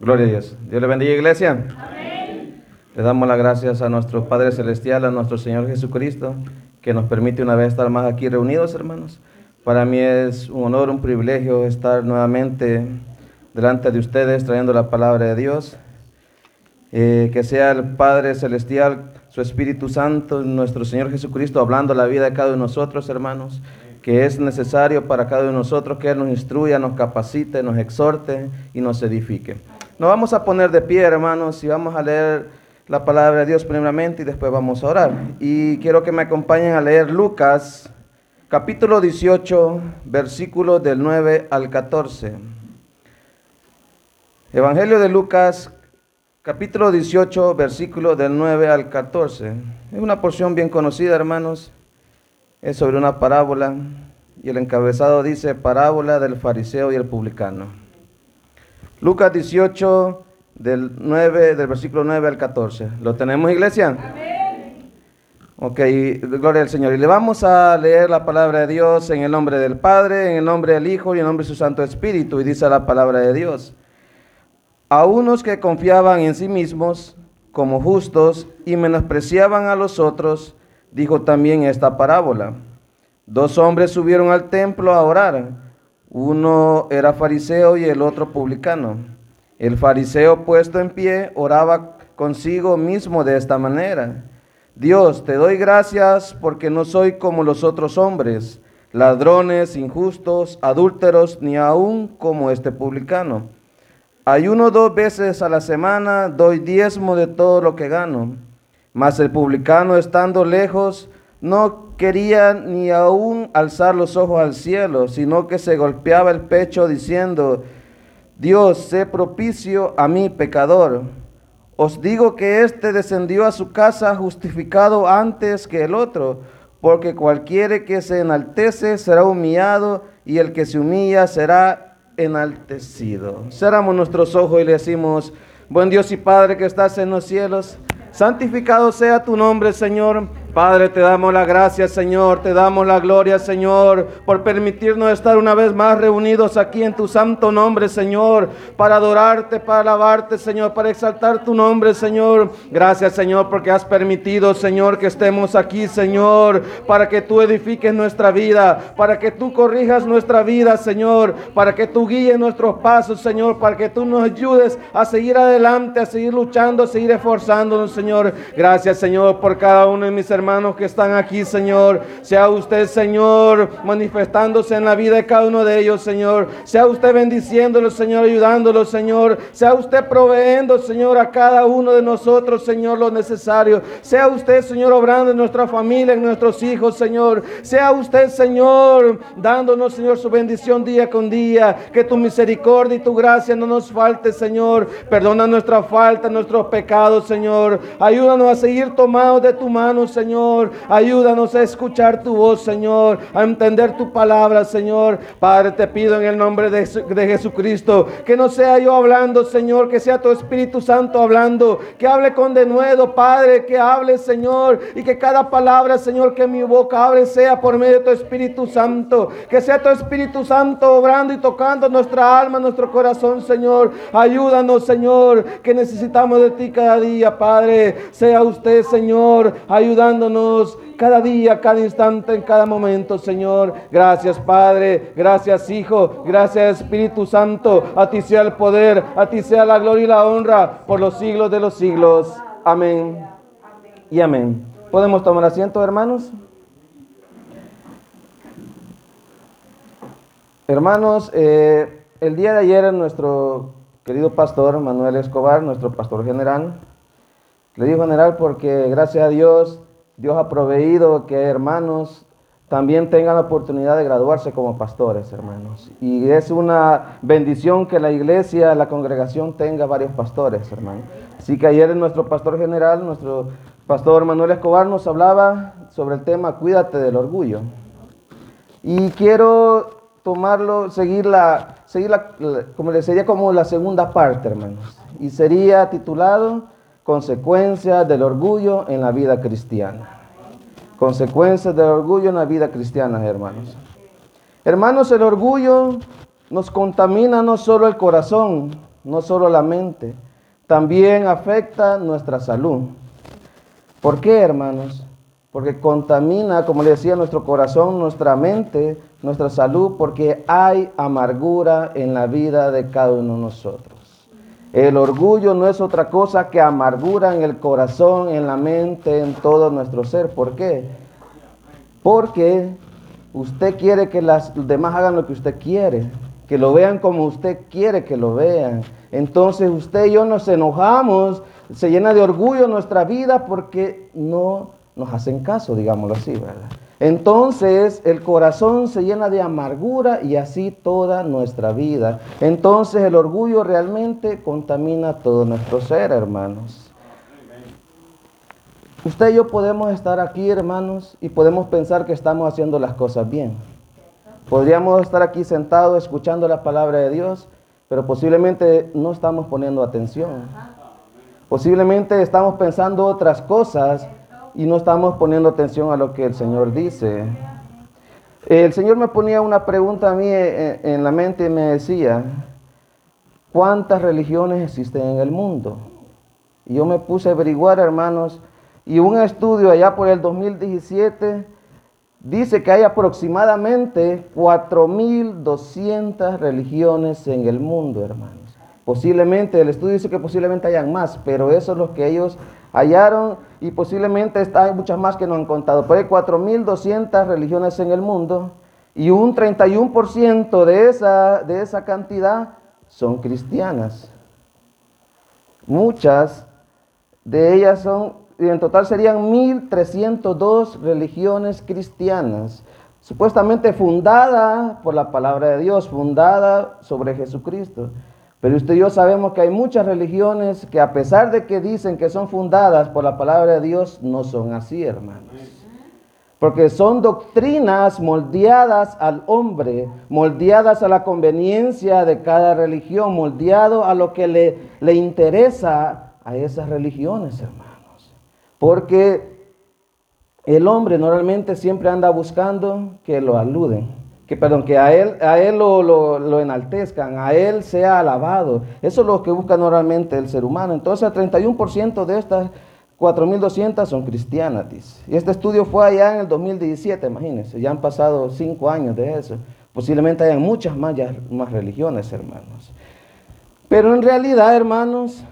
Gloria a Dios. Dios le bendiga, iglesia. Amén. Le damos las gracias a nuestro Padre Celestial, a nuestro Señor Jesucristo, que nos permite una vez estar más aquí reunidos, hermanos. Para mí es un honor, un privilegio estar nuevamente delante de ustedes trayendo la palabra de Dios. Eh, que sea el Padre Celestial, su Espíritu Santo, nuestro Señor Jesucristo, hablando la vida de cada uno de nosotros, hermanos que es necesario para cada uno de nosotros que Él nos instruya, nos capacite, nos exhorte y nos edifique. Nos vamos a poner de pie, hermanos, y vamos a leer la palabra de Dios primeramente y después vamos a orar. Y quiero que me acompañen a leer Lucas, capítulo 18, versículos del 9 al 14. Evangelio de Lucas, capítulo 18, versículos del 9 al 14. Es una porción bien conocida, hermanos. Es sobre una parábola y el encabezado dice parábola del fariseo y el publicano. Lucas 18, del, 9, del versículo 9 al 14. ¿Lo tenemos, iglesia? Amén. Ok, gloria al Señor. Y le vamos a leer la palabra de Dios en el nombre del Padre, en el nombre del Hijo y en el nombre de su Santo Espíritu. Y dice la palabra de Dios. A unos que confiaban en sí mismos como justos y menospreciaban a los otros, dijo también esta parábola. Dos hombres subieron al templo a orar uno era fariseo y el otro publicano. El fariseo puesto en pie oraba consigo mismo de esta manera. Dios, te doy gracias porque no soy como los otros hombres, ladrones, injustos, adúlteros, ni aun como este publicano. Ayuno dos veces a la semana, doy diezmo de todo lo que gano. Mas el publicano, estando lejos, no quería ni aún alzar los ojos al cielo, sino que se golpeaba el pecho diciendo, Dios, sé propicio a mí, pecador. Os digo que éste descendió a su casa justificado antes que el otro, porque cualquiera que se enaltece será humillado y el que se humilla será enaltecido. Cerramos nuestros ojos y le decimos, buen Dios y Padre que estás en los cielos, santificado sea tu nombre, Señor. Padre, te damos la gracia, Señor, te damos la gloria, Señor, por permitirnos estar una vez más reunidos aquí en tu santo nombre, Señor, para adorarte, para alabarte, Señor, para exaltar tu nombre, Señor. Gracias, Señor, porque has permitido, Señor, que estemos aquí, Señor, para que tú edifiques nuestra vida, para que tú corrijas nuestra vida, Señor, para que tú guíes nuestros pasos, Señor, para que tú nos ayudes a seguir adelante, a seguir luchando, a seguir esforzándonos, Señor. Gracias, Señor, por cada uno de mis hermanos hermanos que están aquí, Señor. Sea usted, Señor, manifestándose en la vida de cada uno de ellos, Señor. Sea usted bendiciéndolos, Señor, ayudándolos, Señor. Sea usted proveendo, Señor, a cada uno de nosotros, Señor, lo necesario. Sea usted, Señor, obrando en nuestra familia, en nuestros hijos, Señor. Sea usted, Señor, dándonos, Señor, su bendición día con día. Que tu misericordia y tu gracia no nos falte, Señor. Perdona nuestra falta, nuestros pecados, Señor. Ayúdanos a seguir tomados de tu mano, Señor. Ayúdanos a escuchar tu voz, Señor, a entender tu palabra, Señor. Padre, te pido en el nombre de, de Jesucristo que no sea yo hablando, Señor, que sea tu Espíritu Santo hablando, que hable con denuedo, Padre, que hable, Señor, y que cada palabra, Señor, que mi boca hable sea por medio de tu Espíritu Santo, que sea tu Espíritu Santo obrando y tocando nuestra alma, nuestro corazón, Señor. Ayúdanos, Señor, que necesitamos de ti cada día, Padre. Sea usted, Señor, ayudando cada día, cada instante, en cada momento, Señor. Gracias, Padre. Gracias, Hijo. Gracias, Espíritu Santo. A ti sea el poder, a ti sea la gloria y la honra por los siglos de los siglos. Amén. Y amén. ¿Podemos tomar asiento, hermanos? Hermanos, eh, el día de ayer nuestro querido pastor Manuel Escobar, nuestro pastor general, le digo general porque gracias a Dios Dios ha proveído que hermanos también tengan la oportunidad de graduarse como pastores, hermanos. Y es una bendición que la iglesia, la congregación tenga varios pastores, hermanos. Así que ayer nuestro pastor general, nuestro pastor Manuel Escobar nos hablaba sobre el tema Cuídate del orgullo. Y quiero tomarlo, seguirla, seguirla, como le sería como la segunda parte, hermanos. Y sería titulado consecuencias del orgullo en la vida cristiana. Consecuencias del orgullo en la vida cristiana, hermanos. Hermanos, el orgullo nos contamina no solo el corazón, no solo la mente, también afecta nuestra salud. ¿Por qué, hermanos? Porque contamina, como le decía, nuestro corazón, nuestra mente, nuestra salud, porque hay amargura en la vida de cada uno de nosotros. El orgullo no es otra cosa que amargura en el corazón, en la mente, en todo nuestro ser. ¿Por qué? Porque usted quiere que las, demás hagan lo que usted quiere, que lo vean como usted quiere que lo vean. Entonces usted y yo nos enojamos, se llena de orgullo nuestra vida porque no nos hacen caso, digámoslo así, ¿verdad? Entonces el corazón se llena de amargura y así toda nuestra vida. Entonces el orgullo realmente contamina todo nuestro ser, hermanos. Usted y yo podemos estar aquí, hermanos, y podemos pensar que estamos haciendo las cosas bien. Podríamos estar aquí sentados escuchando la palabra de Dios, pero posiblemente no estamos poniendo atención. Posiblemente estamos pensando otras cosas y no estamos poniendo atención a lo que el Señor dice. El Señor me ponía una pregunta a mí eh, en la mente y me decía, ¿cuántas religiones existen en el mundo? Y yo me puse a averiguar, hermanos, y un estudio allá por el 2017 dice que hay aproximadamente 4.200 religiones en el mundo, hermanos. Posiblemente, el estudio dice que posiblemente hayan más, pero eso es lo que ellos hallaron y posiblemente hay muchas más que no han contado. Pero hay 4.200 religiones en el mundo y un 31% de esa, de esa cantidad son cristianas. Muchas de ellas son, y en total serían 1.302 religiones cristianas, supuestamente fundada por la palabra de Dios, fundada sobre Jesucristo. Pero usted y yo sabemos que hay muchas religiones que a pesar de que dicen que son fundadas por la palabra de Dios, no son así, hermanos. Porque son doctrinas moldeadas al hombre, moldeadas a la conveniencia de cada religión, moldeado a lo que le, le interesa a esas religiones, hermanos. Porque el hombre normalmente siempre anda buscando que lo aluden que, perdón, que a él, a él lo, lo, enaltezcan, a él sea alabado. Eso es lo que busca normalmente el ser humano. Entonces, el 31% de estas 4.200 son cristianas. Y este estudio fue allá en el 2017, imagínense, ya han pasado cinco años de eso. Posiblemente hayan muchas más, más religiones, hermanos. Pero en realidad, hermanos,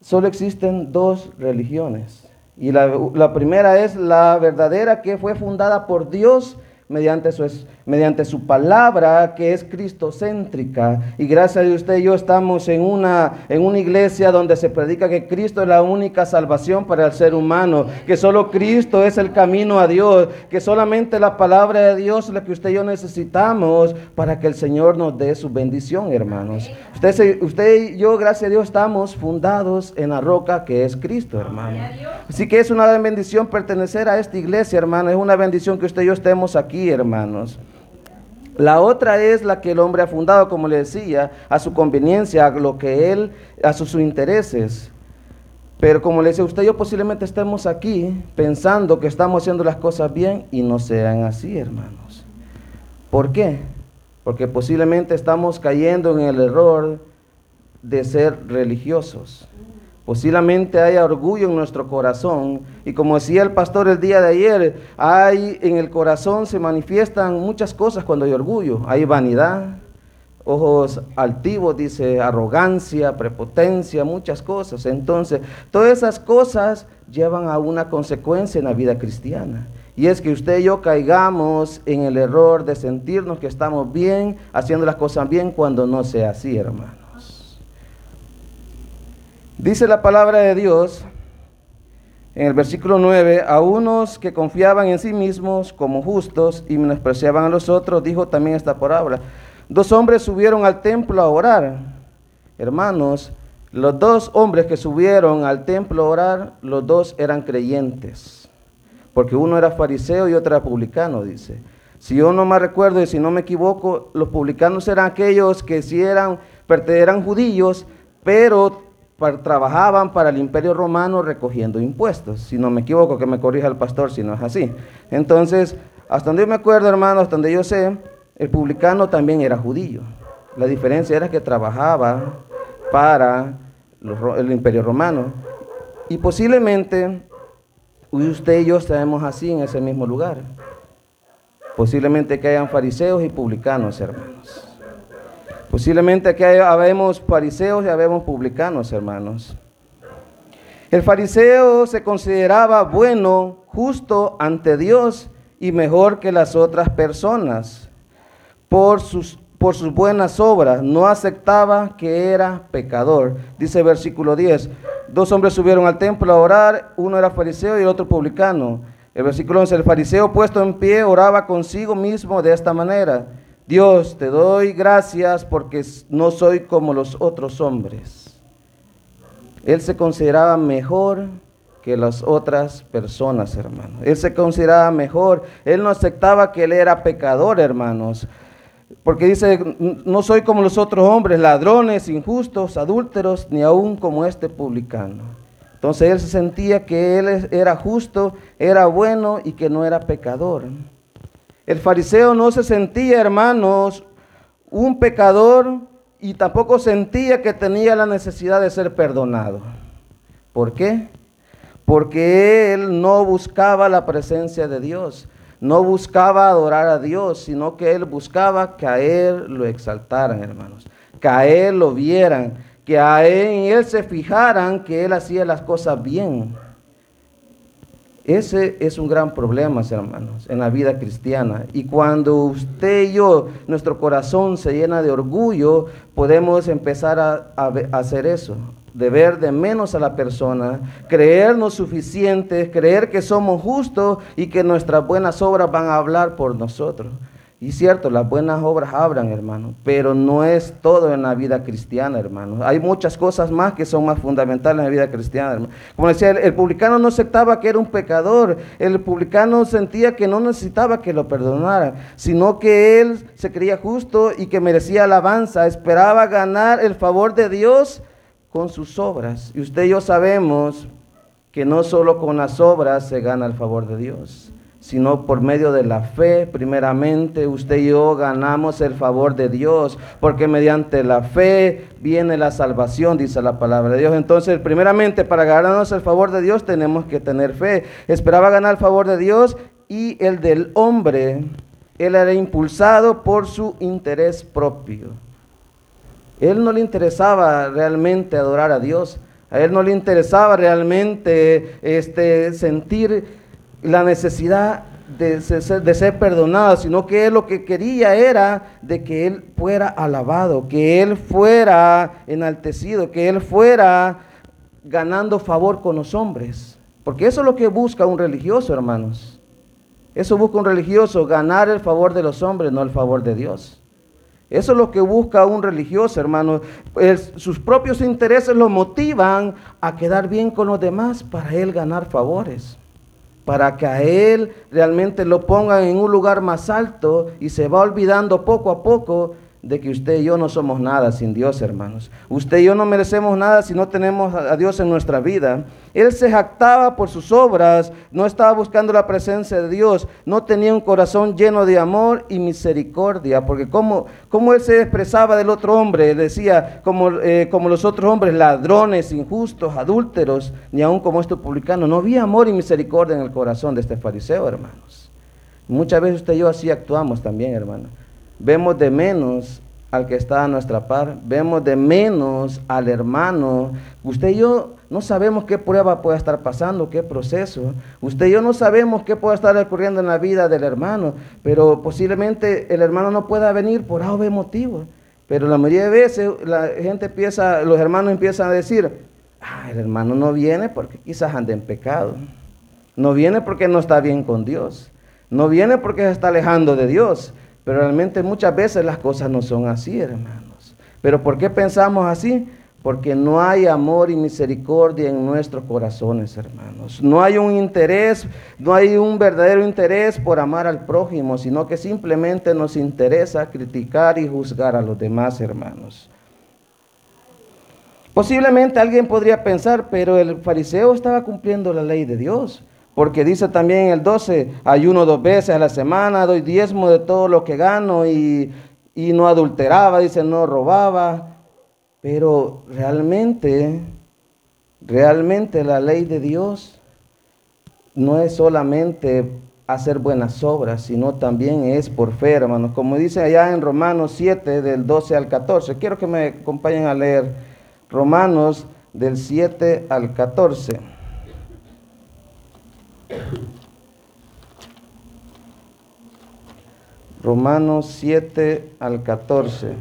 solo existen dos religiones. Y la primera es la verdadera que fue fundada por Dios mediante su, mediante su palabra que es cristocéntrica. Y gracias a usted y yo estamos en una, en una iglesia donde se predica que Cristo es la única salvación para el ser humano, que solo Cristo es el camino a Dios, que solamente la palabra de Dios es la que usted y yo necesitamos para que el Señor nos dé su bendición, hermanos. Usted, usted y yo, gracias a Dios, estamos fundados en la roca que es Cristo, hermano. Así que es una bendición pertenecer a esta iglesia, hermano. Es una bendición que usted y yo estemos aquí hermanos. La otra es la que el hombre ha fundado, como le decía, a su conveniencia, a lo que él, a sus, intereses. Pero como le decía, usted yo posiblemente estemos aquí pensando que estamos haciendo las cosas bien y no sean así, hermanos. ¿Por qué? Porque posiblemente estamos cayendo en el error de ser religiosos. Posiblemente haya orgullo en nuestro corazón. Y como decía el pastor el día de ayer, hay en el corazón se manifiestan muchas cosas cuando hay orgullo. Hay vanidad, ojos altivos, dice arrogancia, prepotencia, muchas cosas. Entonces, todas esas cosas llevan a una consecuencia en la vida cristiana. Y es que usted y yo caigamos en el error de sentirnos que estamos bien, haciendo las cosas bien cuando no sea así, hermano. Dice la palabra de Dios en el versículo 9, a unos que confiaban en sí mismos como justos y menospreciaban a los otros, dijo también esta parábola. Dos hombres subieron al templo a orar. Hermanos, los dos hombres que subieron al templo a orar, los dos eran creyentes. Porque uno era fariseo y otro era publicano, dice. Si yo no me recuerdo y si no me equivoco, los publicanos eran aquellos que si eran, eran judíos, pero trabajaban para el imperio romano recogiendo impuestos. Si no me equivoco, que me corrija el pastor si no es así. Entonces, hasta donde yo me acuerdo, hermano, hasta donde yo sé, el publicano también era judío. La diferencia era que trabajaba para el imperio romano. Y posiblemente usted y yo estaremos así en ese mismo lugar. Posiblemente que hayan fariseos y publicanos, hermanos. Posiblemente que habemos fariseos y habemos publicanos, hermanos. El fariseo se consideraba bueno, justo ante Dios y mejor que las otras personas por sus, por sus buenas obras. No aceptaba que era pecador. Dice versículo 10. Dos hombres subieron al templo a orar, uno era fariseo y el otro publicano. El versículo 11, el fariseo puesto en pie oraba consigo mismo de esta manera. Dios, te doy gracias porque no soy como los otros hombres. Él se consideraba mejor que las otras personas, hermanos. Él se consideraba mejor. Él no aceptaba que él era pecador, hermanos. Porque dice, no soy como los otros hombres, ladrones, injustos, adúlteros, ni aún como este publicano. Entonces él se sentía que él era justo, era bueno y que no era pecador. El fariseo no se sentía, hermanos, un pecador y tampoco sentía que tenía la necesidad de ser perdonado. ¿Por qué? Porque él no buscaba la presencia de Dios no buscaba adorar a Dios, sino que él buscaba que a él lo exaltaran, hermanos, que a él lo vieran, que a él, en él se fijaran que él hacía las cosas bien. Ese es un gran problema, hermanos, en la vida cristiana. Y cuando usted y yo, nuestro corazón se llena de orgullo, podemos empezar a, hacer eso, de ver de menos a la persona, creernos suficientes, creer que somos justos y que nuestras buenas obras van a hablar por nosotros. Y cierto, las buenas obras hablan, hermano, pero no es todo en la vida cristiana, hermano. Hay muchas cosas más que son más fundamentales en la vida cristiana, hermano. Como decía, el, el, publicano no aceptaba que era un pecador, el publicano sentía que no necesitaba que lo perdonaran, sino que él se creía justo y que merecía alabanza, esperaba ganar el favor de Dios con sus obras. Y usted y yo sabemos que no solo con las obras se gana el favor de Dios, sino por medio de la fe. Primeramente, usted y yo ganamos el favor de Dios, porque mediante la fe viene la salvación, dice la palabra de Dios. Entonces, primeramente, para ganarnos el favor de Dios tenemos que tener fe. Esperaba ganar el favor de Dios y el del hombre. Él era impulsado por su interés propio. Él no le interesaba realmente adorar a Dios. A él no le interesaba realmente este, sentir la necesidad de ser, perdonado, sino que él lo que quería era de que él fuera alabado, que él fuera enaltecido, que él fuera ganando favor con los hombres. Porque eso es lo que busca un religioso, hermanos. Eso busca un religioso, ganar el favor de los hombres, no el favor de Dios. Eso es lo que busca un religioso, hermano. sus propios intereses lo motivan a quedar bien con los demás para él ganar favores. Para que a él realmente lo pongan en un lugar más alto y se va olvidando poco a poco de que usted y yo no somos nada sin Dios, hermanos. Usted y yo no merecemos nada si no tenemos a Dios en nuestra vida. Él se jactaba por sus obras, no estaba buscando la presencia de Dios, no tenía un corazón lleno de amor y misericordia, porque como, él se expresaba del otro hombre, decía, como, eh, como los otros hombres, ladrones, injustos, adúlteros, ni aun como este publicano, no había amor y misericordia en el corazón de este fariseo, hermanos. Muchas veces usted y yo así actuamos también, hermano. Vemos de menos al que está a nuestra par, vemos de menos al hermano. Usted y yo no sabemos qué prueba puede estar pasando, qué proceso. Usted y yo no sabemos qué puede estar ocurriendo en la vida del hermano, pero posiblemente el hermano no pueda venir por algo motivo. Pero la mayoría de veces la gente empieza, los hermanos empiezan a decir, ah, el hermano no viene porque quizás ande en pecado. No viene porque no está bien con Dios. No viene porque se está alejando de Dios. Pero realmente muchas veces las cosas no son así, hermanos. Pero ¿por qué pensamos así? Porque no hay amor y misericordia en nuestros corazones, hermanos. No hay un interés, no hay un verdadero interés por amar al prójimo, sino que simplemente nos interesa criticar y juzgar a los demás, hermanos. Posiblemente alguien podría pensar, pero el fariseo estaba cumpliendo la ley de Dios. Porque dice también el 12, ayuno dos veces a la semana, doy diezmo de todo lo que gano y, y no adulteraba, dice, no robaba, pero realmente, realmente la ley de Dios no es solamente hacer buenas obras, sino también es por fe, hermanos. Como dice allá en Romanos 7, del 12 al 14. Quiero que me acompañen a leer Romanos del 7 al 14. Romanos 7 al 14.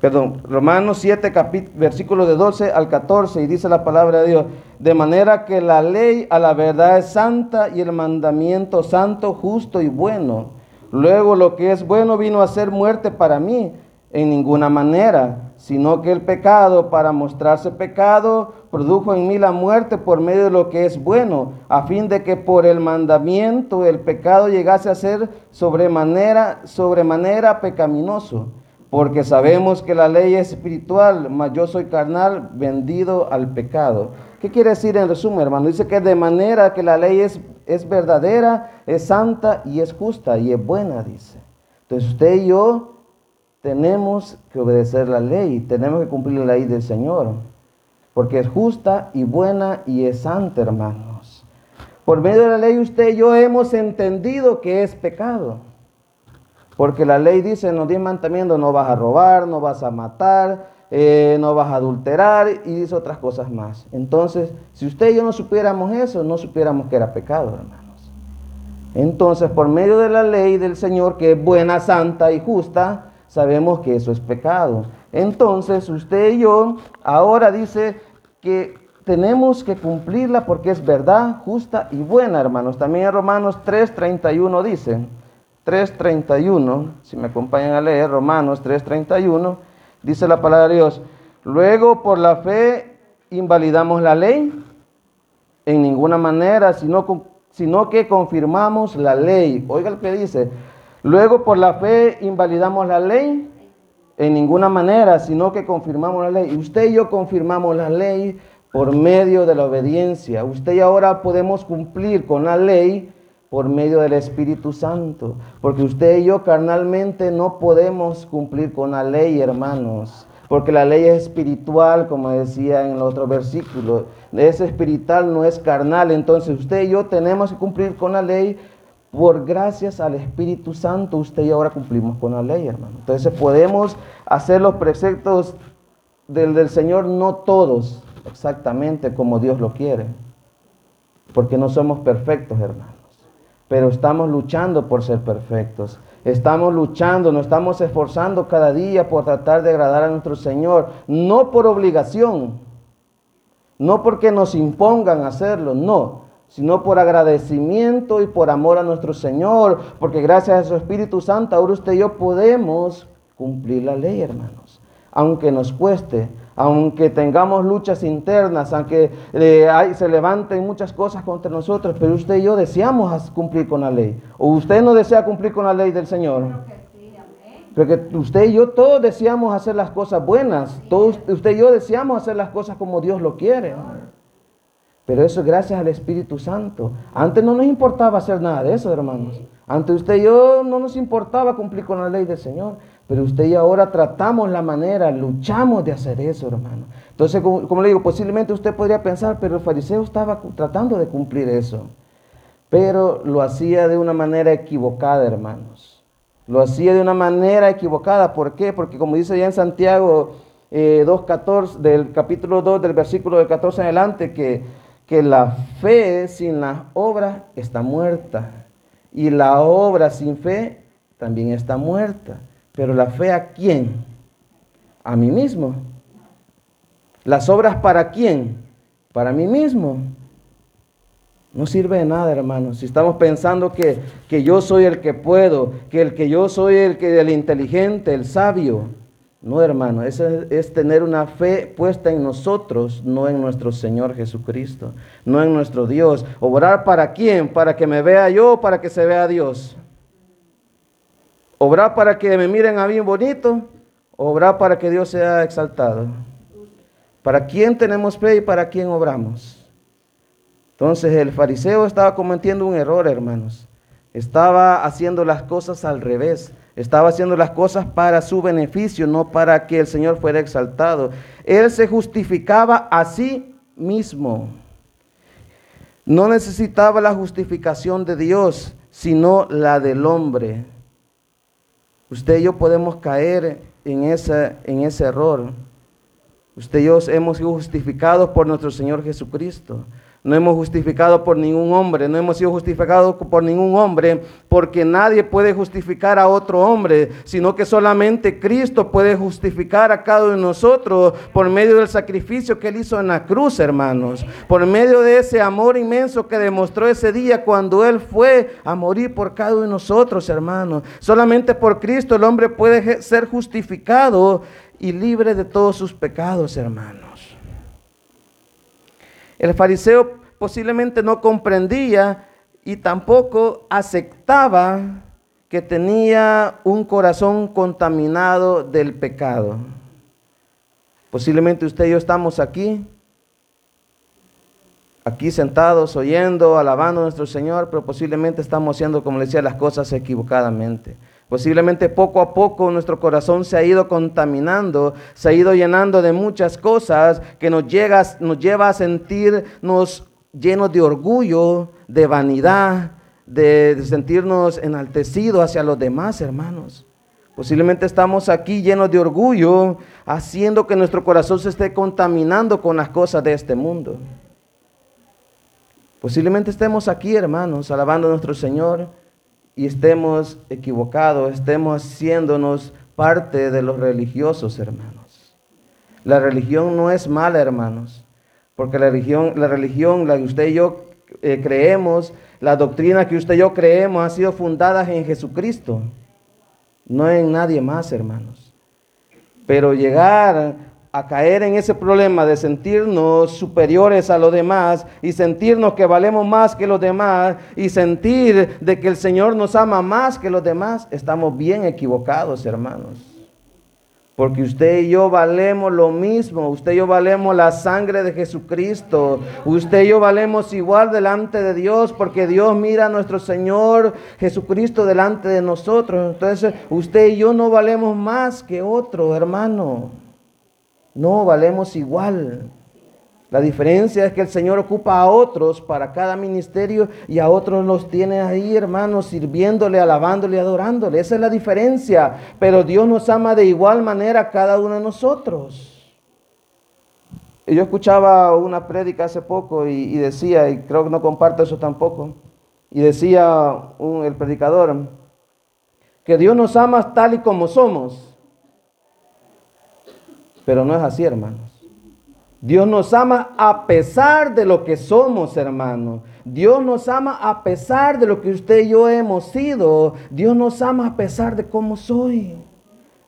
Perdón, Romanos 7, versículo de 12 al 14, y dice la palabra de Dios, de manera que la ley a la verdad es santa y el mandamiento santo, justo y bueno. Luego lo que es bueno vino a ser muerte para mí, en ninguna manera, sino que el pecado, para mostrarse pecado, produjo en mí la muerte por medio de lo que es bueno, a fin de que por el mandamiento el pecado llegase a ser sobremanera, sobremanera pecaminoso. Porque sabemos que la ley es espiritual, mas yo soy carnal, vendido al pecado. ¿Qué quiere decir en resumen, hermano? Dice que de manera que la ley es, es verdadera, es santa y es justa y es buena, dice. Entonces usted y yo tenemos que obedecer la ley, tenemos que cumplir la ley del Señor, porque es justa y buena y es santa, hermanos. Por medio de la ley usted y yo hemos entendido que es pecado. Porque la ley dice en los diez mandamientos, no vas a robar, no vas a matar, eh, no vas a adulterar y dice otras cosas más. Entonces, si usted y yo no supiéramos eso, no supiéramos que era pecado, hermanos. Entonces, por medio de la ley del Señor, que es buena, santa y justa, sabemos que eso es pecado. Entonces, usted y yo ahora dice que tenemos que cumplirla porque es verdad, justa y buena, hermanos. También Romanos 3:31 dice, 3:31, si me acompañan a leer Romanos 3:31, dice la palabra de Dios, luego por la fe invalidamos la ley en ninguna manera, sino, sino que confirmamos la ley. Oiga lo que dice, Luego por la fe invalidamos la ley en ninguna manera, sino que confirmamos la ley. Usted y yo confirmamos la ley por medio de la obediencia. Usted y ahora podemos cumplir con la ley por medio del Espíritu Santo. Porque usted y yo carnalmente no podemos cumplir con la ley, hermanos. Porque la ley es espiritual, como decía en el otro versículo. Es espiritual, no es carnal. Entonces usted y yo tenemos que cumplir con la ley por gracias al Espíritu Santo, usted y ahora cumplimos con la ley, hermano. Entonces podemos hacer los preceptos del, del Señor, no todos exactamente como Dios lo quiere, porque no somos perfectos, hermanos. Pero estamos luchando por ser perfectos. Estamos luchando, nos estamos esforzando cada día por tratar de agradar a nuestro Señor, no por obligación, no porque nos impongan hacerlo, no, sino por agradecimiento y por amor a nuestro Señor, porque gracias a su Espíritu Santo ahora usted y yo podemos cumplir la ley, hermanos, aunque nos cueste, aunque tengamos luchas internas, aunque eh, se levanten muchas cosas contra nosotros, pero usted y yo deseamos cumplir con la ley. ¿O usted no desea cumplir con la ley del Señor? Porque usted y yo todos deseamos hacer las cosas buenas, todos, usted y yo deseamos hacer las cosas como Dios lo quiere. Pero eso es gracias al Espíritu Santo. Antes no nos importaba hacer nada de eso, hermanos. Antes usted y yo no nos importaba cumplir con la ley del Señor. Pero usted y ahora tratamos la manera, luchamos de hacer eso, hermano. Entonces, como, le digo, posiblemente usted podría pensar, pero el fariseo estaba tratando de cumplir eso. Pero lo hacía de una manera equivocada, hermanos. Lo hacía de una manera equivocada. ¿Por qué? Porque como dice ya en Santiago 2.14, eh, del capítulo 2, del versículo del 14 en adelante, que que la fe sin la obra está muerta y la obra sin fe también está muerta. Pero la fe a quién? A mí mismo. Las obras para quién? Para mí mismo. No sirve de nada, hermanos. Si estamos pensando que, que yo soy el que puedo, que el que yo soy el que el inteligente, el sabio, no, hermano, eso es, tener una fe puesta en nosotros, no en nuestro Señor Jesucristo, no en nuestro Dios. ¿Obrar para quién? ¿Para que me vea yo para que se vea Dios? ¿Obrar para que me miren a mí bonito? ¿Obrar para que Dios sea exaltado? ¿Para quién tenemos fe y para quién obramos? Entonces el fariseo estaba cometiendo un error, hermanos. Estaba haciendo las cosas al revés Estaba haciendo las cosas para su beneficio, no para que el Señor fuera exaltado. Él se justificaba a sí mismo. No necesitaba la justificación de Dios, sino la del hombre. Usted y yo podemos caer en, ese, en ese error. Usted y yo hemos sido justificados por nuestro Señor Jesucristo. No hemos justificado por ningún hombre, no hemos sido justificados por ningún hombre, porque nadie puede justificar a otro hombre, sino que solamente Cristo puede justificar a cada uno de nosotros por medio del sacrificio que Él hizo en la cruz, hermanos, por medio de ese amor inmenso que demostró ese día cuando Él fue a morir por cada uno de nosotros, hermanos. Solamente por Cristo el hombre puede ser justificado y libre de todos sus pecados, hermanos. El fariseo posiblemente no comprendía y tampoco aceptaba que tenía un corazón contaminado del pecado. Posiblemente usted y yo estamos aquí, aquí sentados, oyendo, alabando a nuestro Señor, pero posiblemente estamos haciendo, como le decía, las cosas equivocadamente. Posiblemente poco a poco nuestro corazón se ha ido contaminando, se ha ido llenando de muchas cosas que nos, llega, nos lleva a sentirnos llenos de orgullo, de vanidad, de, sentirnos enaltecidos hacia los demás, hermanos. Posiblemente estamos aquí llenos de orgullo, haciendo que nuestro corazón se esté contaminando con las cosas de este mundo. Posiblemente estemos aquí, hermanos, alabando a nuestro Señor y estemos equivocados, estemos haciéndonos parte de los religiosos, hermanos. La religión no es mala, hermanos, porque la religión, la religión, la que usted y yo eh, creemos, la doctrina que usted y yo creemos, ha sido fundada en Jesucristo, no en nadie más, hermanos. Pero llegar a caer en ese problema de sentirnos superiores a los demás y sentirnos que valemos más que los demás y sentir de que el Señor nos ama más que los demás, estamos bien equivocados, hermanos. Porque usted y yo valemos lo mismo, usted y yo valemos la sangre de Jesucristo, usted y yo valemos igual delante de Dios, porque Dios mira a nuestro Señor Jesucristo delante de nosotros. Entonces usted y yo no valemos más que otro, hermano. No, valemos igual. La diferencia es que el Señor ocupa a otros para cada ministerio y a otros los tiene ahí, hermanos, sirviéndole, alabándole, adorándole. Esa es la diferencia. Pero Dios nos ama de igual manera a cada uno de nosotros. Yo escuchaba una prédica hace poco y, decía, y creo que no comparto eso tampoco, y decía el predicador, que Dios nos ama tal y como somos pero no es así, hermanos. Dios nos ama a pesar de lo que somos, hermanos. Dios nos ama a pesar de lo que usted y yo hemos sido. Dios nos ama a pesar de cómo soy.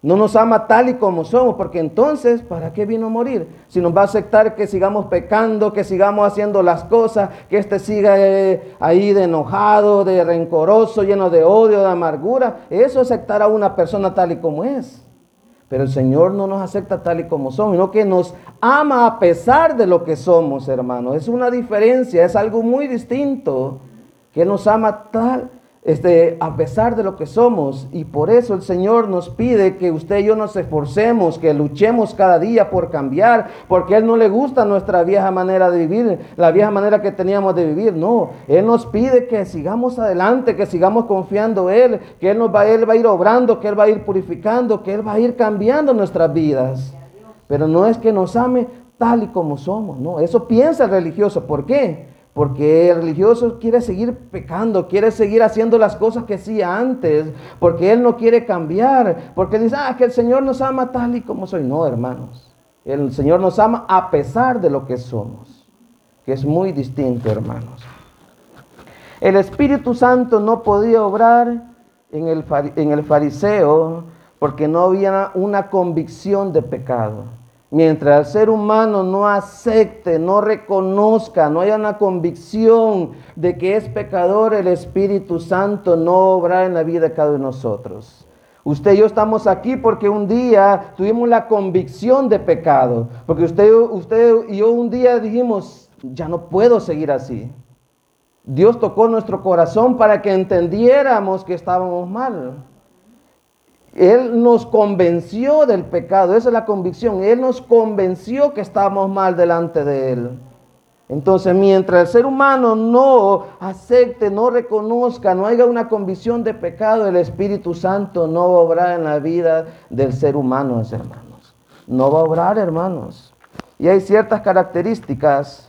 No nos ama tal y como somos, porque entonces, ¿para qué vino a morir? Si nos va a aceptar que sigamos pecando, que sigamos haciendo las cosas, que éste siga eh, ahí de enojado, de rencoroso, lleno de odio, de amargura, eso es aceptar a una persona tal y como es. Pero el Señor no nos acepta tal y como somos, sino que nos ama a pesar de lo que somos, hermanos. Es una diferencia, es algo muy distinto. Que nos ama tal este, a pesar de lo que somos. Y por eso el Señor nos pide que usted y yo nos esforcemos, que luchemos cada día por cambiar, porque a Él no le gusta nuestra vieja manera de vivir, la vieja manera que teníamos de vivir. No, Él nos pide que sigamos adelante, que sigamos confiando en Él, que Él, nos va, Él va a ir obrando, que Él va a ir purificando, que Él va a ir cambiando nuestras vidas. Pero no es que nos ame tal y como somos, no, eso piensa el religioso. ¿Por qué? Porque el religioso quiere seguir pecando, quiere seguir haciendo las cosas que hacía antes, porque él no quiere cambiar, porque dice, ah, que el Señor nos ama tal y como soy. No, hermanos, el Señor nos ama a pesar de lo que somos, que es muy distinto, hermanos. El Espíritu Santo no podía obrar en el, en el fariseo porque no había una convicción de pecado. Mientras el ser humano no acepte, no reconozca, no haya una convicción de que es pecador, el Espíritu Santo no obra en la vida de cada uno de nosotros. Usted y yo estamos aquí porque un día tuvimos la convicción de pecado. Porque usted, usted y yo un día dijimos, ya no puedo seguir así. Dios tocó nuestro corazón para que entendiéramos que estábamos mal. Él nos convenció del pecado, esa es la convicción. Él nos convenció que estamos mal delante de Él. Entonces, mientras el ser humano no acepte, no reconozca, no haya una convicción de pecado, el Espíritu Santo no va a obrar en la vida del ser humano, hermanos. No va a obrar, hermanos. Y hay ciertas características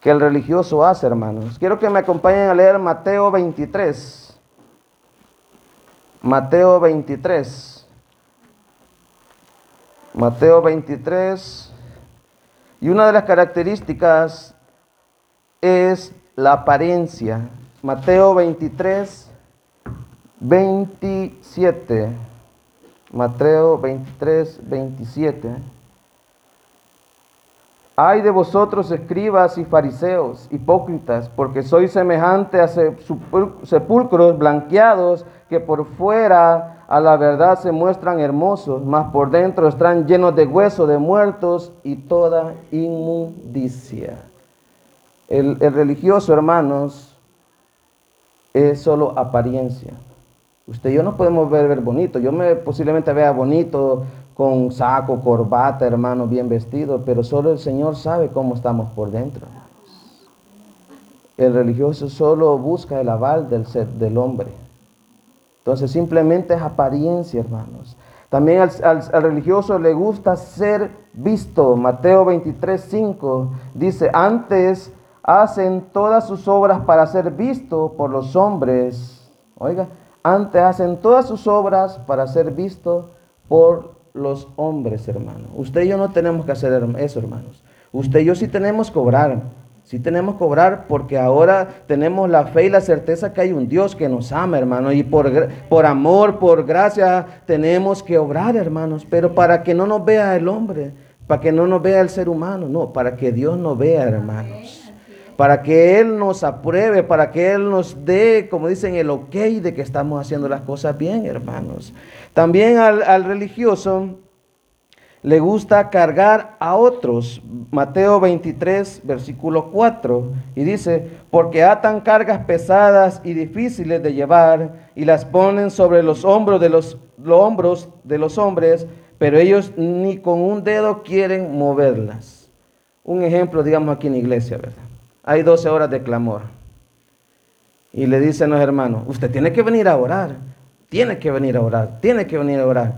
que el religioso hace, hermanos. Quiero que me acompañen a leer Mateo 23. Mateo 23. Mateo 23. Y una de las características es la apariencia. Mateo 23, 27. Mateo 23, 27. Ay de vosotros, escribas y fariseos, hipócritas, porque sois semejante a sepulcros blanqueados que por fuera a la verdad se muestran hermosos, mas por dentro están llenos de huesos de muertos y toda inmundicia. El, religioso, hermanos, es solo apariencia. Usted y yo no podemos ver, bonito. Yo me posiblemente vea bonito con saco, corbata, hermano, bien vestido, pero solo el Señor sabe cómo estamos por dentro. El religioso solo busca el aval del, ser, del hombre. Entonces simplemente es apariencia, hermanos. También al, religioso le gusta ser visto. Mateo 23, 5 dice, antes hacen todas sus obras para ser visto por los hombres. Oiga, antes hacen todas sus obras para ser visto por los hombres, hermanos. Usted y yo no tenemos que hacer eso, hermanos. Usted y yo sí tenemos que obrar. Sí tenemos que obrar porque ahora tenemos la fe y la certeza que hay un Dios que nos ama, hermano. Y por, por amor, por gracia, tenemos que obrar, hermanos. Pero para que no nos vea el hombre, para que no nos vea el ser humano, no, para que Dios nos vea, hermanos. Para que Él nos apruebe, para que Él nos dé, como dicen, el ok de que estamos haciendo las cosas bien, hermanos. También al, religioso le gusta cargar a otros. Mateo 23, versículo 4. Y dice, porque atan cargas pesadas y difíciles de llevar y las ponen sobre los hombros de los, los hombros de los hombres, pero ellos ni con un dedo quieren moverlas. Un ejemplo, digamos, aquí en la iglesia, ¿verdad? Hay 12 horas de clamor. Y le dicen los hermanos, usted tiene que venir a orar, tiene que venir a orar, tiene que venir a orar.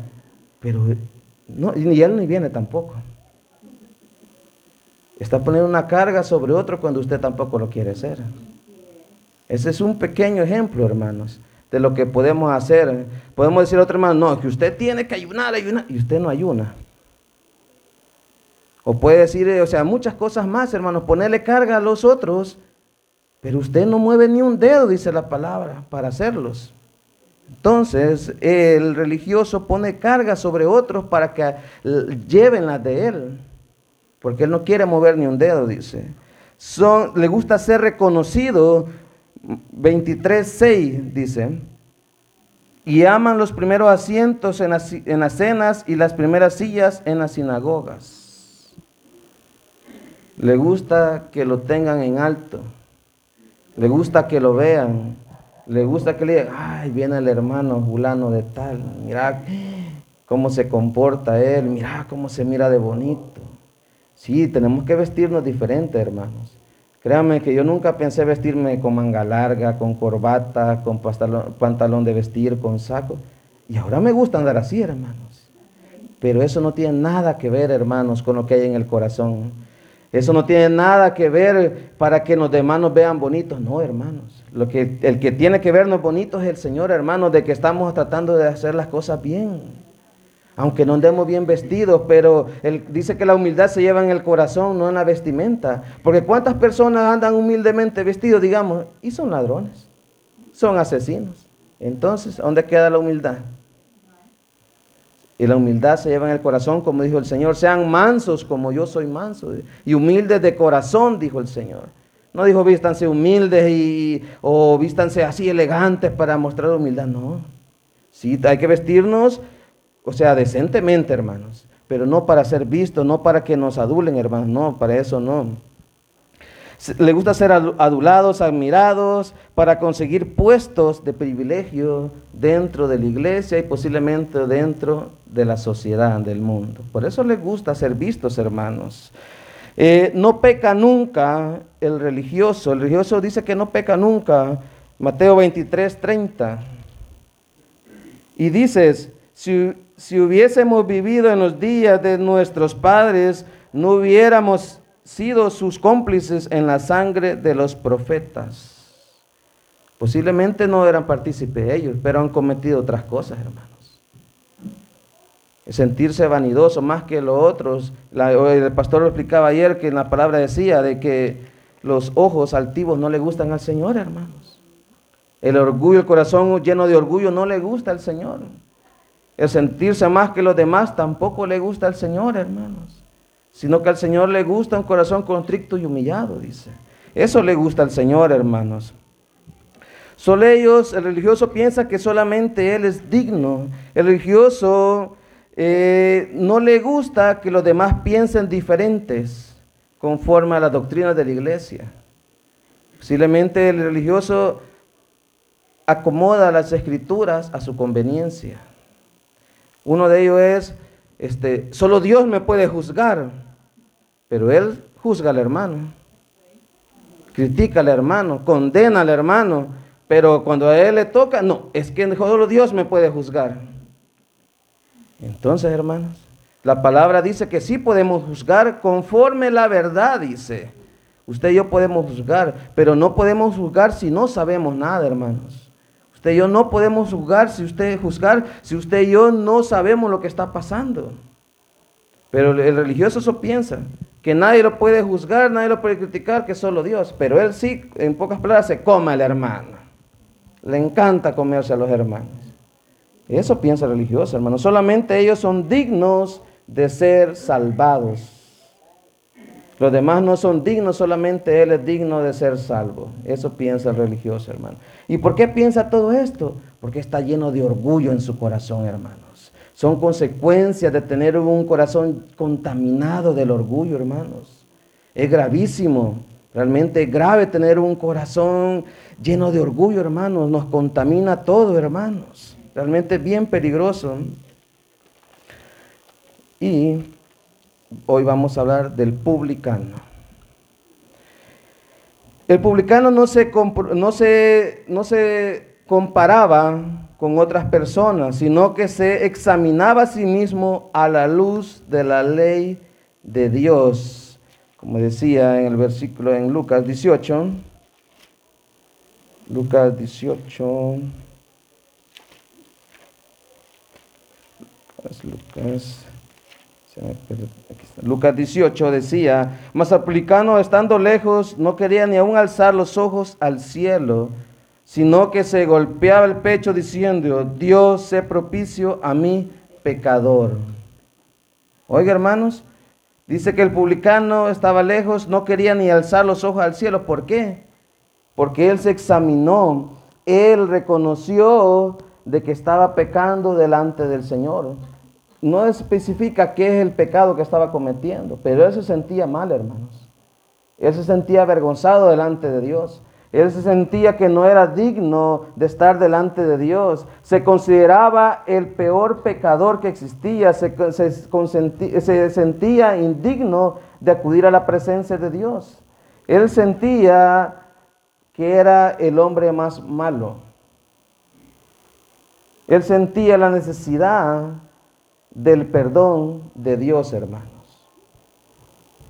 Pero no, ni él ni viene tampoco. Está poniendo una carga sobre otro cuando usted tampoco lo quiere hacer. Ese es un pequeño ejemplo, hermanos, de lo que podemos hacer. Podemos decir a otro hermano, no, que usted tiene que ayunar, ayunar, y usted no ayuna. O puede decir, o sea, muchas cosas más, hermanos, ponerle carga a los otros, pero usted no mueve ni un dedo, dice la palabra, para hacerlos. Entonces, el religioso pone carga sobre otros para que lleven las de él, porque él no quiere mover ni un dedo, dice. Son, le gusta ser reconocido, 23.6 dice, y aman los primeros asientos en las, en las cenas y las primeras sillas en las sinagogas. Le gusta que lo tengan en alto, le gusta que lo vean, le gusta que le digan, ay, viene el hermano fulano de tal, mira cómo se comporta él, mira cómo se mira de bonito. Sí, tenemos que vestirnos diferente, hermanos. Créanme que yo nunca pensé vestirme con manga larga, con corbata, con pantalón de vestir, con saco. Y ahora me gusta andar así, hermanos. Pero eso no tiene nada que ver, hermanos, con lo que hay en el corazón. Eso no tiene nada que ver para que los demás nos vean bonitos. No, hermanos. Lo que, el que tiene que vernos bonitos es el Señor, hermanos, de que estamos tratando de hacer las cosas bien. Aunque no andemos bien vestidos, pero él dice que la humildad se lleva en el corazón, no en la vestimenta. Porque cuántas personas andan humildemente vestidos, digamos, y son ladrones, son asesinos. Entonces, ¿dónde queda la humildad? Y la humildad se lleva en el corazón, como dijo el Señor. Sean mansos como yo soy manso. Y humildes de corazón, dijo el Señor. No dijo vístanse humildes y, o vístanse así elegantes para mostrar humildad. No. Sí, hay que vestirnos, o sea, decentemente, hermanos. Pero no para ser vistos, no para que nos adulen, hermanos. No, para eso no. Le gusta ser adulados, admirados, para conseguir puestos de privilegio dentro de la iglesia y posiblemente dentro de la sociedad, del mundo. Por eso le gusta ser vistos, hermanos. Eh, no peca nunca el religioso. El religioso dice que no peca nunca. Mateo 23, 30. Y dices, si, si hubiésemos vivido en los días de nuestros padres, no hubiéramos sido sus cómplices en la sangre de los profetas. Posiblemente no eran partícipes ellos, pero han cometido otras cosas, hermanos. Sentirse vanidoso más que los otros. el pastor lo explicaba ayer que en la palabra decía de que los ojos altivos no le gustan al Señor, hermanos. El orgullo, el corazón lleno de orgullo no le gusta al Señor. El sentirse más que los demás tampoco le gusta al Señor, hermanos sino que al Señor le gusta un corazón contrito y humillado, dice. Eso le gusta al Señor, hermanos. Solo ellos, el religioso piensa que solamente Él es digno. El religioso eh, no le gusta que los demás piensen diferentes conforme a la doctrina de la iglesia. Posiblemente el religioso acomoda las escrituras a su conveniencia. Uno de ellos es, este, solo Dios me puede juzgar. Pero él juzga al hermano, critica al hermano, condena al hermano, pero cuando a él le toca, no, es que solo Dios me puede juzgar. Entonces, hermanos, la palabra dice que sí podemos juzgar conforme la verdad, dice. Usted y yo podemos juzgar, pero no podemos juzgar si no sabemos nada, hermanos. Usted y yo no podemos juzgar si usted juzgar si usted y yo no sabemos lo que está pasando. Pero el religioso eso piensa que nadie lo puede juzgar, nadie lo puede criticar, que solo Dios. Pero él sí, en pocas palabras, se come al hermano. Le encanta comerse a los hermanos. Eso piensa el religioso, hermano. Solamente ellos son dignos de ser salvados. Los demás no son dignos, solamente Él es digno de ser salvo. Eso piensa el religioso, hermano. ¿Y por qué piensa todo esto? Porque está lleno de orgullo en su corazón, hermano. Son consecuencias de tener un corazón contaminado del orgullo, hermanos. Es gravísimo, realmente grave tener un corazón lleno de orgullo, hermanos. Nos contamina todo, hermanos. Realmente es bien peligroso. Y hoy vamos a hablar del publicano. El publicano no se, no se, no se comparaba con otras personas, sino que se examinaba a sí mismo a la luz de la ley de Dios. Como decía en el versículo en Lucas 18. Lucas 18. Lucas, Lucas 18 decía, mas aplicano estando lejos no quería ni aún alzar los ojos al cielo, sino que se golpeaba el pecho diciendo, Dios sé propicio a mi pecador. Oiga hermanos, dice que el publicano estaba lejos, no quería ni alzar los ojos al cielo. ¿Por qué? Porque él se examinó, él reconoció de que estaba pecando delante del Señor. No especifica qué es el pecado que estaba cometiendo, pero él se sentía mal, hermanos. Él se sentía avergonzado delante de Dios. Él se sentía que no era digno de estar delante de Dios. Se consideraba el peor pecador que existía. Se, se, sentía indigno de acudir a la presencia de Dios. Él sentía que era el hombre más malo. Él sentía la necesidad del perdón de Dios, hermanos.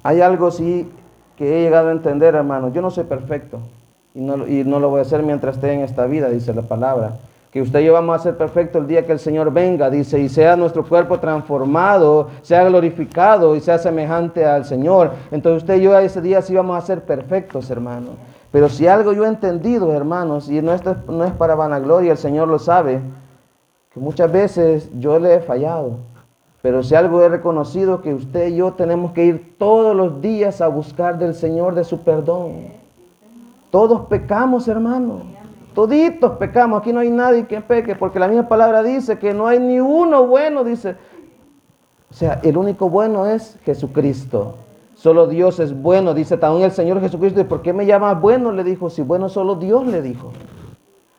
Hay algo sí que he llegado a entender, hermanos. Yo no soy perfecto y no, lo voy a hacer mientras esté en esta vida, dice la palabra. Que usted y yo vamos a ser perfectos el día que el Señor venga, dice, y sea nuestro cuerpo transformado, sea glorificado y sea semejante al Señor. Entonces usted y yo ese día sí vamos a ser perfectos, hermano. Pero si algo yo he entendido, hermanos, y no, esto no es para vanagloria, el Señor lo sabe, que muchas veces yo le he fallado. Pero si algo he reconocido, que usted y yo tenemos que ir todos los días a buscar del Señor de su perdón. Todos pecamos, hermano. Toditos pecamos. Aquí no hay nadie que peque, porque la misma palabra dice que no hay ni uno bueno, dice. O sea, el único bueno es Jesucristo. Solo Dios es bueno, dice también el Señor Jesucristo. ¿Y por qué me llamas bueno? Le dijo, si bueno solo Dios le dijo.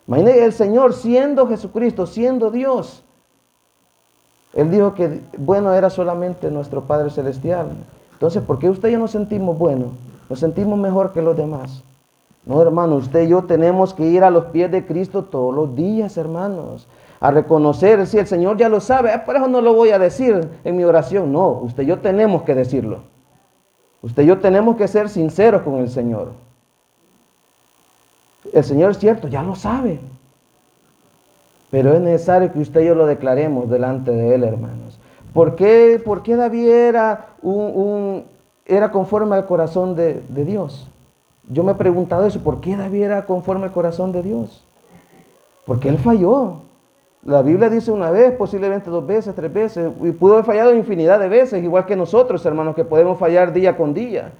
Imagínate el Señor siendo Jesucristo, siendo Dios. Él dijo que bueno era solamente nuestro Padre Celestial. Entonces, ¿por qué usted y yo nos sentimos buenos? Nos sentimos mejor que los demás. No, hermano, usted y yo tenemos que ir a los pies de Cristo todos los días, hermanos. A reconocer, si el Señor ya lo sabe, ah, por eso no lo voy a decir en mi oración. No, usted y yo tenemos que decirlo. Usted y yo tenemos que ser sinceros con el Señor. El Señor es cierto, ya lo sabe. Pero es necesario que usted y yo lo declaremos delante de Él, hermanos. ¿Por qué, por qué David era, un, era conforme al corazón de, de Dios? Yo me he preguntado eso, ¿por qué David era conforme al corazón de Dios? Porque él falló. La Biblia dice una vez, posiblemente dos veces, tres veces, y pudo haber fallado infinidad de veces, igual que nosotros, hermanos, que podemos fallar día con día.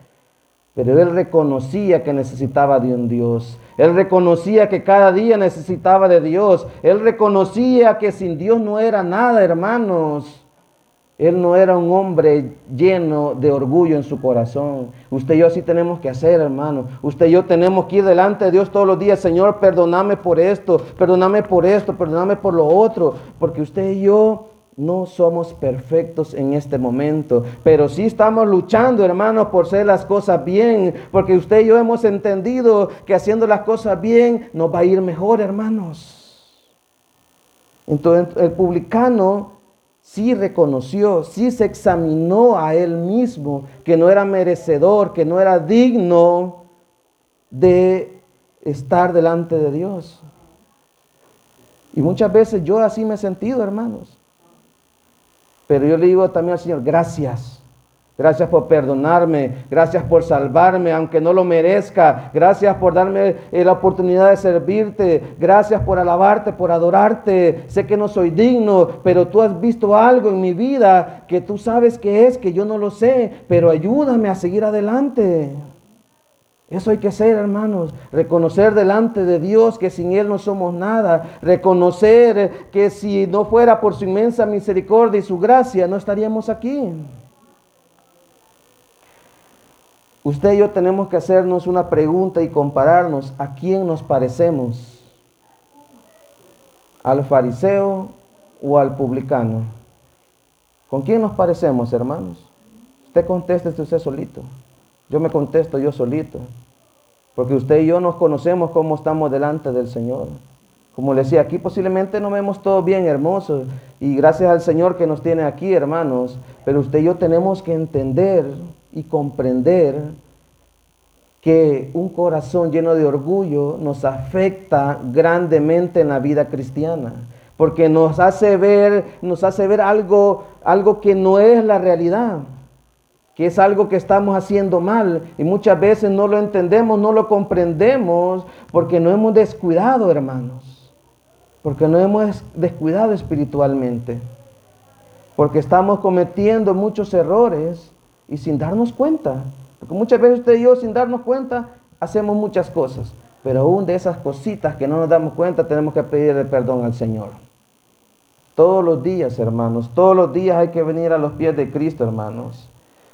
Pero él reconocía que necesitaba de un Dios. Él reconocía que cada día necesitaba de Dios. Él reconocía que sin Dios no era nada, hermanos. Él no era un hombre lleno de orgullo en su corazón. Usted y yo así tenemos que hacer, hermano. Usted y yo tenemos que ir delante de Dios todos los días. Señor, perdóname por esto, perdóname por esto, perdóname por lo otro. Porque usted y yo no somos perfectos en este momento, pero sí estamos luchando, hermano, por hacer las cosas bien, porque usted y yo hemos entendido que haciendo las cosas bien nos va a ir mejor, hermanos. Entonces el publicano sí reconoció, sí se examinó a él mismo, que no era merecedor, que no era digno de estar delante de Dios. Y muchas veces yo así me he sentido, hermanos. Pero yo le digo también al Señor, gracias. Gracias por perdonarme, gracias por salvarme, aunque no lo merezca. Gracias por darme eh, la oportunidad de servirte. Gracias por alabarte, por adorarte. Sé que no soy digno, pero tú has visto algo en mi vida que tú sabes que es, que yo no lo sé, pero ayúdame a seguir adelante. Eso hay que hacer, hermanos. Reconocer delante de Dios que sin Él no somos nada. Reconocer que si no fuera por su inmensa misericordia y su gracia, no estaríamos aquí. Usted y yo tenemos que hacernos una pregunta y compararnos a quién nos parecemos. ¿Al fariseo o al publicano? ¿Con quién nos parecemos, hermanos? Usted conteste usted solito. Yo me contesto yo solito. Porque usted y yo nos conocemos cómo estamos delante del Señor. Como le decía, aquí posiblemente no vemos todo bien hermoso. Y gracias al Señor que nos tiene aquí, hermanos. Pero usted y yo tenemos que entender y comprender que un corazón lleno de orgullo nos afecta grandemente en la vida cristiana. Porque nos hace ver, nos hace ver algo, algo que no es la realidad que es algo que estamos haciendo mal y muchas veces no lo entendemos, no lo comprendemos porque no hemos descuidado, hermanos, porque no hemos descuidado espiritualmente, porque estamos cometiendo muchos errores y sin darnos cuenta, porque muchas veces usted y yo sin darnos cuenta hacemos muchas cosas, pero aún de esas cositas que no nos damos cuenta tenemos que pedirle perdón al Señor. Todos los días, hermanos, todos los días hay que venir a los pies de Cristo, hermanos.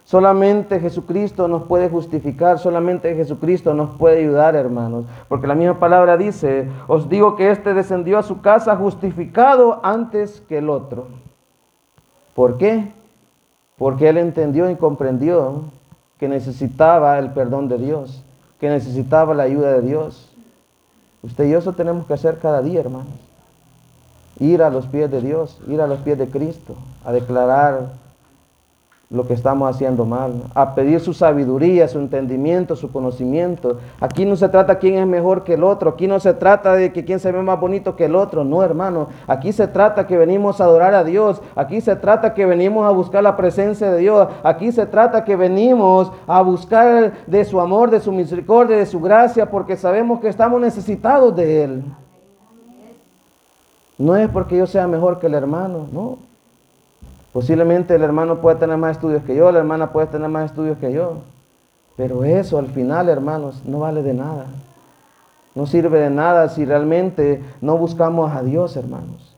Solamente Jesucristo nos puede justificar, solamente Jesucristo nos puede ayudar, hermanos. Porque la misma palabra dice, os digo que éste descendió a su casa justificado antes que el otro. ¿Por qué? Porque él entendió y comprendió que necesitaba el perdón de Dios, que necesitaba la ayuda de Dios. Usted y yo eso tenemos que hacer cada día, hermanos. Ir a los pies de Dios, ir a los pies de Cristo, a declarar lo que estamos haciendo mal, a pedir su sabiduría, su entendimiento, su conocimiento. Aquí no se trata quién es mejor que el otro, aquí no se trata de que quién se ve más bonito que el otro, no hermano, aquí se trata que venimos a adorar a Dios, aquí se trata que venimos a buscar la presencia de Dios, aquí se trata que venimos a buscar de su amor, de su misericordia, de su gracia, porque sabemos que estamos necesitados de Él. No es porque yo sea mejor que el hermano, no. Posiblemente el hermano puede tener más estudios que yo, la hermana puede tener más estudios que yo. Pero eso al final, hermanos, no vale de nada. No sirve de nada si realmente no buscamos a Dios, hermanos.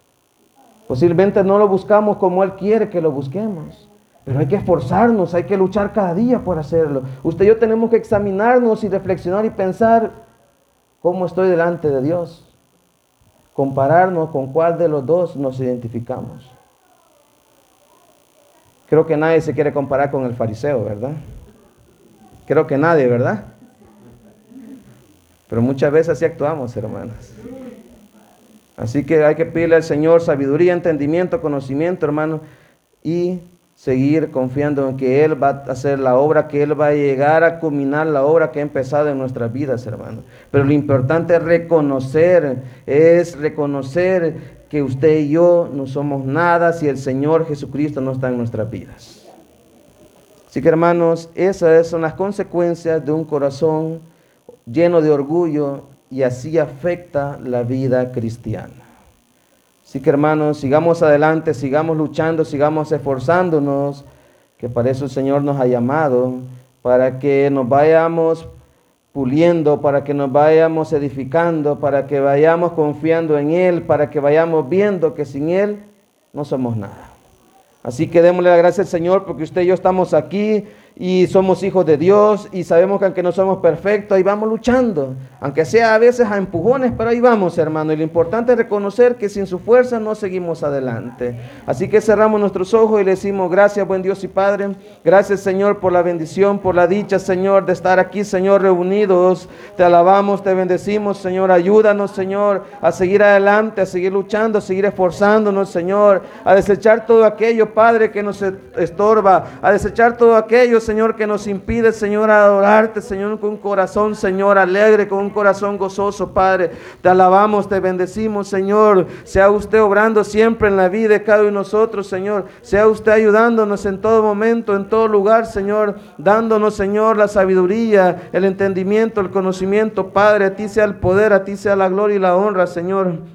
Posiblemente no lo buscamos como Él quiere que lo busquemos. Pero hay que esforzarnos, hay que luchar cada día por hacerlo. Usted y yo tenemos que examinarnos y reflexionar y pensar cómo estoy delante de Dios. Compararnos con cuál de los dos nos identificamos. Creo que nadie se quiere comparar con el fariseo, ¿verdad? Creo que nadie, ¿verdad? Pero muchas veces así actuamos, hermanas. Así que hay que pedirle al Señor sabiduría, entendimiento, conocimiento, hermano, y seguir confiando en que Él va a hacer la obra, que Él va a llegar a culminar la obra que ha empezado en nuestras vidas, hermano. Pero lo importante es reconocer, es reconocer que usted y yo no somos nada si el Señor Jesucristo no está en nuestras vidas. Así que hermanos, esas son las consecuencias de un corazón lleno de orgullo y así afecta la vida cristiana. Así que hermanos, sigamos adelante, sigamos luchando, sigamos esforzándonos, que para eso el Señor nos ha llamado, para que nos vayamos puliendo, para que nos vayamos edificando, para que vayamos confiando en Él, para que vayamos viendo que sin Él no somos nada. Así que démosle la gracia al Señor porque usted y yo estamos aquí y somos hijos de Dios y sabemos que aunque no somos perfectos, ahí vamos luchando, aunque sea a veces a empujones, pero ahí vamos, hermano. Y lo importante es reconocer que sin su fuerza no seguimos adelante. Así que cerramos nuestros ojos y le decimos gracias, buen Dios y Padre. Gracias, Señor, por la bendición, por la dicha, Señor, de estar aquí, Señor, reunidos. Te alabamos, te bendecimos, Señor. Ayúdanos, Señor, a seguir adelante, a seguir luchando, a seguir esforzándonos, Señor, a desechar todo aquello, Padre, que nos estorba, a desechar todo aquello, Señor, que nos impide, Señor, adorarte, Señor, con un corazón, Señor, alegre, con un corazón gozoso, Padre. Te alabamos, te bendecimos, Señor. Sea usted obrando siempre en la vida de cada uno de nosotros, Señor. Sea usted ayudándonos en todo momento, en todo lugar, Señor. Dándonos, Señor, la sabiduría, el entendimiento, el conocimiento, Padre. A ti sea el poder, a ti sea la gloria y la honra, Señor.